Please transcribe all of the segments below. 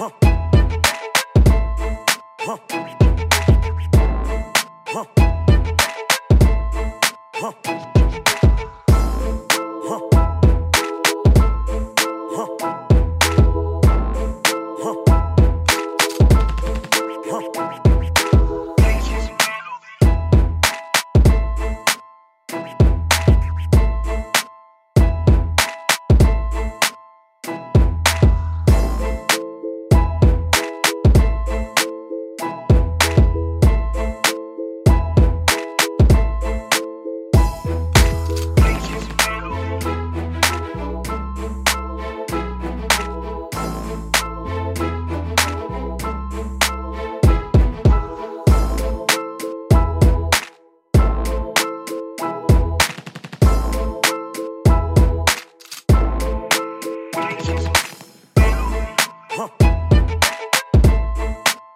Huh.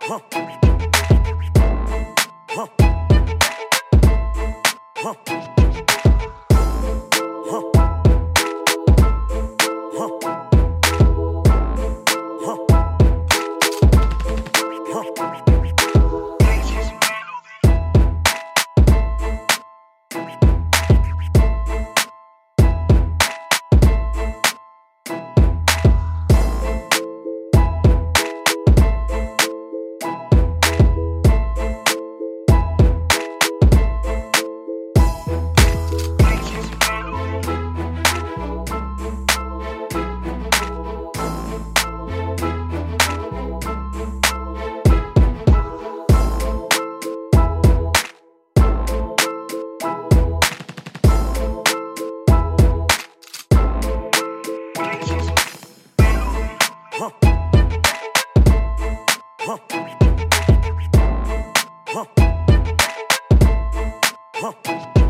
Huh. Huh. Huh. Huh. Huh. Huh.